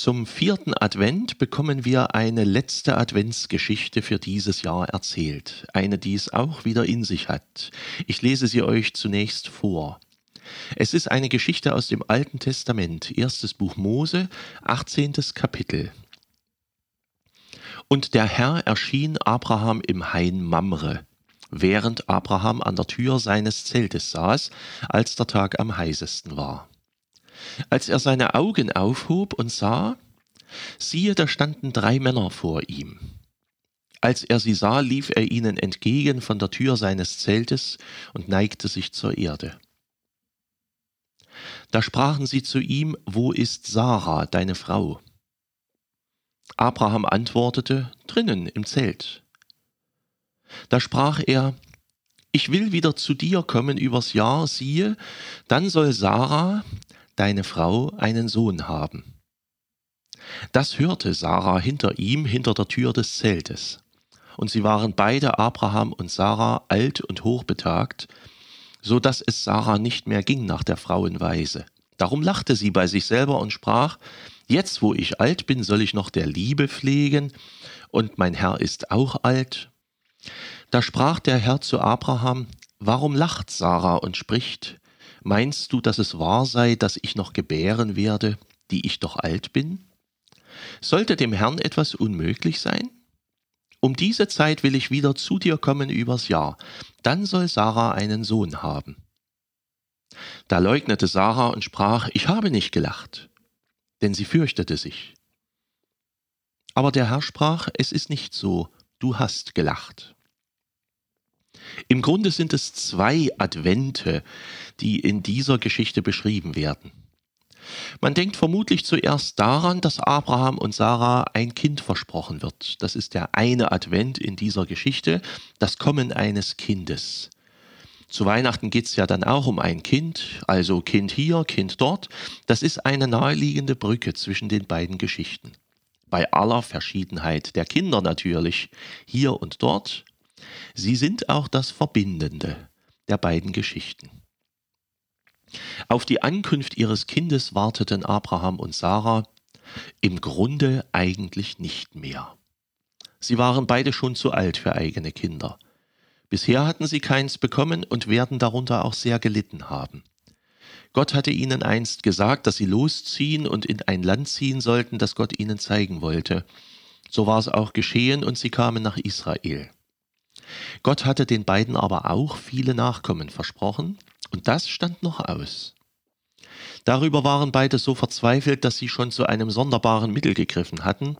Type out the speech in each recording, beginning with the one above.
Zum vierten Advent bekommen wir eine letzte Adventsgeschichte für dieses Jahr erzählt. Eine, die es auch wieder in sich hat. Ich lese sie euch zunächst vor. Es ist eine Geschichte aus dem Alten Testament, erstes Buch Mose, 18. Kapitel. Und der Herr erschien Abraham im Hain Mamre, während Abraham an der Tür seines Zeltes saß, als der Tag am heißesten war. Als er seine Augen aufhob und sah, siehe, da standen drei Männer vor ihm. Als er sie sah, lief er ihnen entgegen von der Tür seines Zeltes und neigte sich zur Erde. Da sprachen sie zu ihm, Wo ist Sarah, deine Frau? Abraham antwortete, Drinnen im Zelt. Da sprach er, Ich will wieder zu dir kommen übers Jahr, siehe, dann soll Sarah, deine Frau einen Sohn haben. Das hörte Sarah hinter ihm, hinter der Tür des Zeltes. Und sie waren beide, Abraham und Sarah, alt und hochbetagt, so dass es Sarah nicht mehr ging nach der Frauenweise. Darum lachte sie bei sich selber und sprach, Jetzt, wo ich alt bin, soll ich noch der Liebe pflegen, und mein Herr ist auch alt. Da sprach der Herr zu Abraham, Warum lacht Sarah und spricht, Meinst du, dass es wahr sei, dass ich noch gebären werde, die ich doch alt bin? Sollte dem Herrn etwas unmöglich sein? Um diese Zeit will ich wieder zu dir kommen übers Jahr, dann soll Sarah einen Sohn haben. Da leugnete Sarah und sprach, ich habe nicht gelacht, denn sie fürchtete sich. Aber der Herr sprach, es ist nicht so, du hast gelacht. Im Grunde sind es zwei Advente, die in dieser Geschichte beschrieben werden. Man denkt vermutlich zuerst daran, dass Abraham und Sarah ein Kind versprochen wird. Das ist der eine Advent in dieser Geschichte, das Kommen eines Kindes. Zu Weihnachten geht es ja dann auch um ein Kind, also Kind hier, Kind dort. Das ist eine naheliegende Brücke zwischen den beiden Geschichten. Bei aller Verschiedenheit der Kinder natürlich, hier und dort, Sie sind auch das Verbindende der beiden Geschichten. Auf die Ankunft ihres Kindes warteten Abraham und Sarah im Grunde eigentlich nicht mehr. Sie waren beide schon zu alt für eigene Kinder. Bisher hatten sie keins bekommen und werden darunter auch sehr gelitten haben. Gott hatte ihnen einst gesagt, dass sie losziehen und in ein Land ziehen sollten, das Gott ihnen zeigen wollte. So war es auch geschehen und sie kamen nach Israel. Gott hatte den beiden aber auch viele Nachkommen versprochen, und das stand noch aus. Darüber waren beide so verzweifelt, dass sie schon zu einem sonderbaren Mittel gegriffen hatten.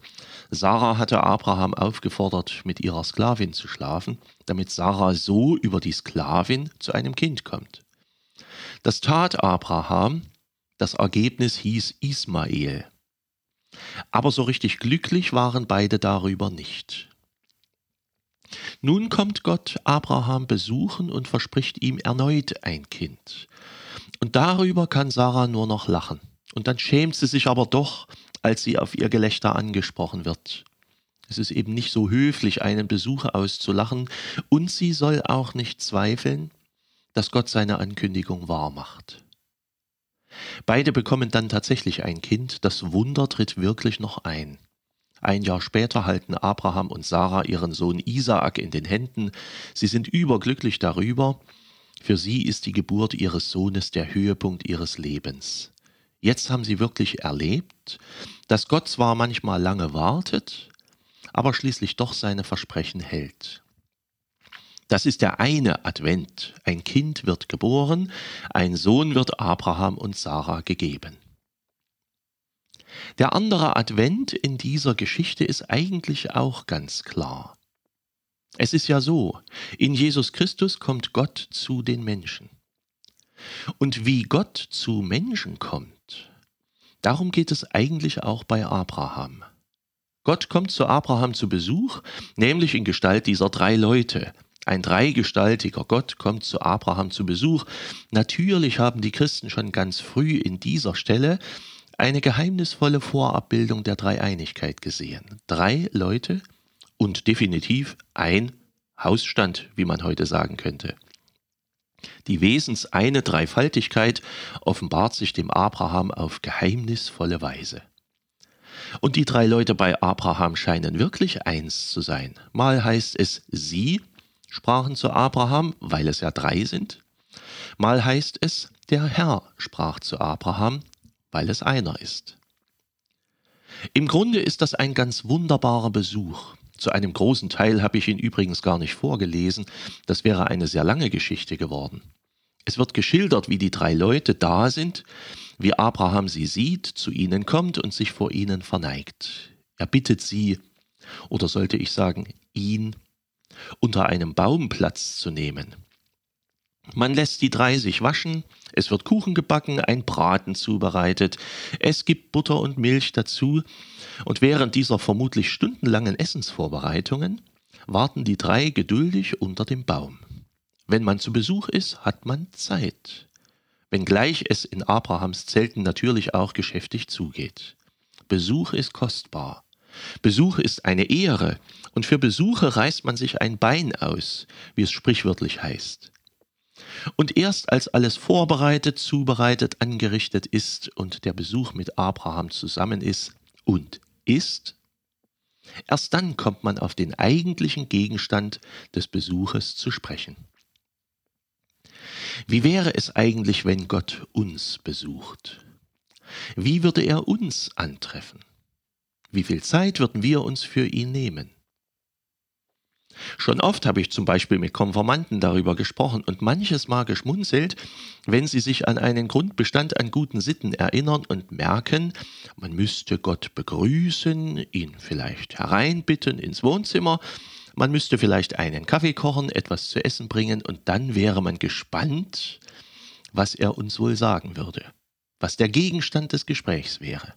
Sarah hatte Abraham aufgefordert, mit ihrer Sklavin zu schlafen, damit Sarah so über die Sklavin zu einem Kind kommt. Das tat Abraham, das Ergebnis hieß Ismael. Aber so richtig glücklich waren beide darüber nicht. Nun kommt Gott Abraham besuchen und verspricht ihm erneut ein Kind. Und darüber kann Sarah nur noch lachen. Und dann schämt sie sich aber doch, als sie auf ihr Gelächter angesprochen wird. Es ist eben nicht so höflich, einen Besuch auszulachen, und sie soll auch nicht zweifeln, dass Gott seine Ankündigung wahr macht. Beide bekommen dann tatsächlich ein Kind, das Wunder tritt wirklich noch ein. Ein Jahr später halten Abraham und Sarah ihren Sohn Isaak in den Händen. Sie sind überglücklich darüber. Für sie ist die Geburt ihres Sohnes der Höhepunkt ihres Lebens. Jetzt haben sie wirklich erlebt, dass Gott zwar manchmal lange wartet, aber schließlich doch seine Versprechen hält. Das ist der eine Advent. Ein Kind wird geboren, ein Sohn wird Abraham und Sarah gegeben. Der andere Advent in dieser Geschichte ist eigentlich auch ganz klar. Es ist ja so, in Jesus Christus kommt Gott zu den Menschen. Und wie Gott zu Menschen kommt, darum geht es eigentlich auch bei Abraham. Gott kommt zu Abraham zu Besuch, nämlich in Gestalt dieser drei Leute. Ein dreigestaltiger Gott kommt zu Abraham zu Besuch. Natürlich haben die Christen schon ganz früh in dieser Stelle eine geheimnisvolle Vorabbildung der Dreieinigkeit gesehen. Drei Leute und definitiv ein Hausstand, wie man heute sagen könnte. Die wesenseine Dreifaltigkeit offenbart sich dem Abraham auf geheimnisvolle Weise. Und die drei Leute bei Abraham scheinen wirklich eins zu sein. Mal heißt es, sie sprachen zu Abraham, weil es ja drei sind. Mal heißt es, der Herr sprach zu Abraham, weil es einer ist. Im Grunde ist das ein ganz wunderbarer Besuch. Zu einem großen Teil habe ich ihn übrigens gar nicht vorgelesen, das wäre eine sehr lange Geschichte geworden. Es wird geschildert, wie die drei Leute da sind, wie Abraham sie sieht, zu ihnen kommt und sich vor ihnen verneigt. Er bittet sie, oder sollte ich sagen, ihn, unter einem Baum Platz zu nehmen. Man lässt die drei sich waschen, es wird Kuchen gebacken, ein Braten zubereitet, es gibt Butter und Milch dazu, und während dieser vermutlich stundenlangen Essensvorbereitungen warten die drei geduldig unter dem Baum. Wenn man zu Besuch ist, hat man Zeit, wenngleich es in Abrahams Zelten natürlich auch geschäftig zugeht. Besuch ist kostbar. Besuch ist eine Ehre, und für Besuche reißt man sich ein Bein aus, wie es sprichwörtlich heißt. Und erst als alles vorbereitet, zubereitet, angerichtet ist und der Besuch mit Abraham zusammen ist und ist, erst dann kommt man auf den eigentlichen Gegenstand des Besuches zu sprechen. Wie wäre es eigentlich, wenn Gott uns besucht? Wie würde er uns antreffen? Wie viel Zeit würden wir uns für ihn nehmen? Schon oft habe ich zum Beispiel mit Konformanten darüber gesprochen und manches Mal geschmunzelt, wenn sie sich an einen Grundbestand an guten Sitten erinnern und merken, man müsste Gott begrüßen, ihn vielleicht hereinbitten ins Wohnzimmer, man müsste vielleicht einen Kaffee kochen, etwas zu essen bringen und dann wäre man gespannt, was er uns wohl sagen würde, was der Gegenstand des Gesprächs wäre.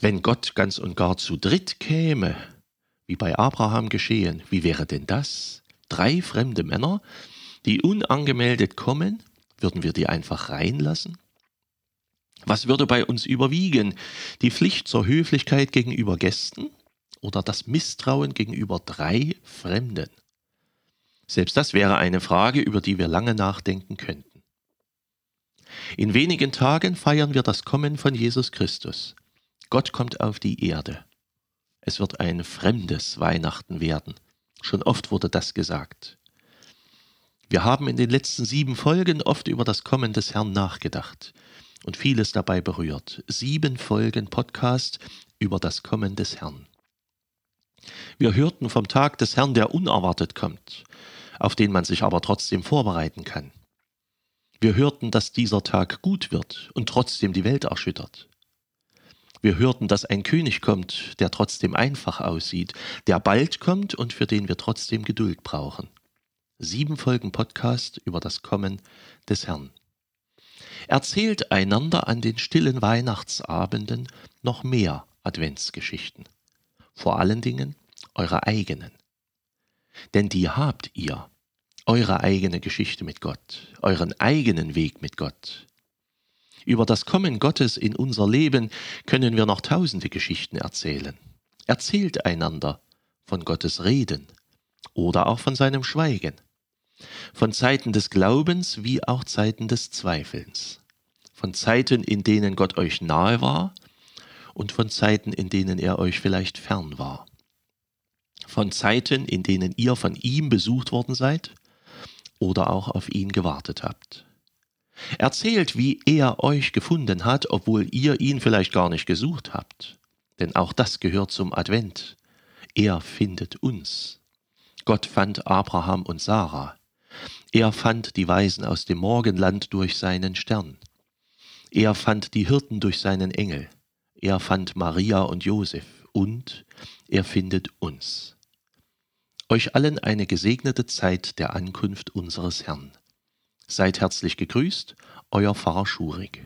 Wenn Gott ganz und gar zu dritt käme, wie bei Abraham geschehen. Wie wäre denn das? Drei fremde Männer, die unangemeldet kommen, würden wir die einfach reinlassen? Was würde bei uns überwiegen? Die Pflicht zur Höflichkeit gegenüber Gästen oder das Misstrauen gegenüber drei Fremden? Selbst das wäre eine Frage, über die wir lange nachdenken könnten. In wenigen Tagen feiern wir das Kommen von Jesus Christus. Gott kommt auf die Erde. Es wird ein fremdes Weihnachten werden. Schon oft wurde das gesagt. Wir haben in den letzten sieben Folgen oft über das Kommen des Herrn nachgedacht und vieles dabei berührt. Sieben Folgen Podcast über das Kommen des Herrn. Wir hörten vom Tag des Herrn, der unerwartet kommt, auf den man sich aber trotzdem vorbereiten kann. Wir hörten, dass dieser Tag gut wird und trotzdem die Welt erschüttert. Wir hörten, dass ein König kommt, der trotzdem einfach aussieht, der bald kommt und für den wir trotzdem Geduld brauchen. Sieben Folgen Podcast über das Kommen des Herrn. Erzählt einander an den stillen Weihnachtsabenden noch mehr Adventsgeschichten. Vor allen Dingen eure eigenen. Denn die habt ihr. Eure eigene Geschichte mit Gott, euren eigenen Weg mit Gott, über das Kommen Gottes in unser Leben können wir noch tausende Geschichten erzählen. Erzählt einander von Gottes Reden oder auch von seinem Schweigen, von Zeiten des Glaubens wie auch Zeiten des Zweifelns, von Zeiten, in denen Gott euch nahe war und von Zeiten, in denen er euch vielleicht fern war, von Zeiten, in denen ihr von ihm besucht worden seid oder auch auf ihn gewartet habt. Erzählt, wie er euch gefunden hat, obwohl ihr ihn vielleicht gar nicht gesucht habt. Denn auch das gehört zum Advent. Er findet uns. Gott fand Abraham und Sarah. Er fand die Weisen aus dem Morgenland durch seinen Stern. Er fand die Hirten durch seinen Engel. Er fand Maria und Josef. Und er findet uns. Euch allen eine gesegnete Zeit der Ankunft unseres Herrn. Seid herzlich gegrüßt, euer Pfarrer Schurig.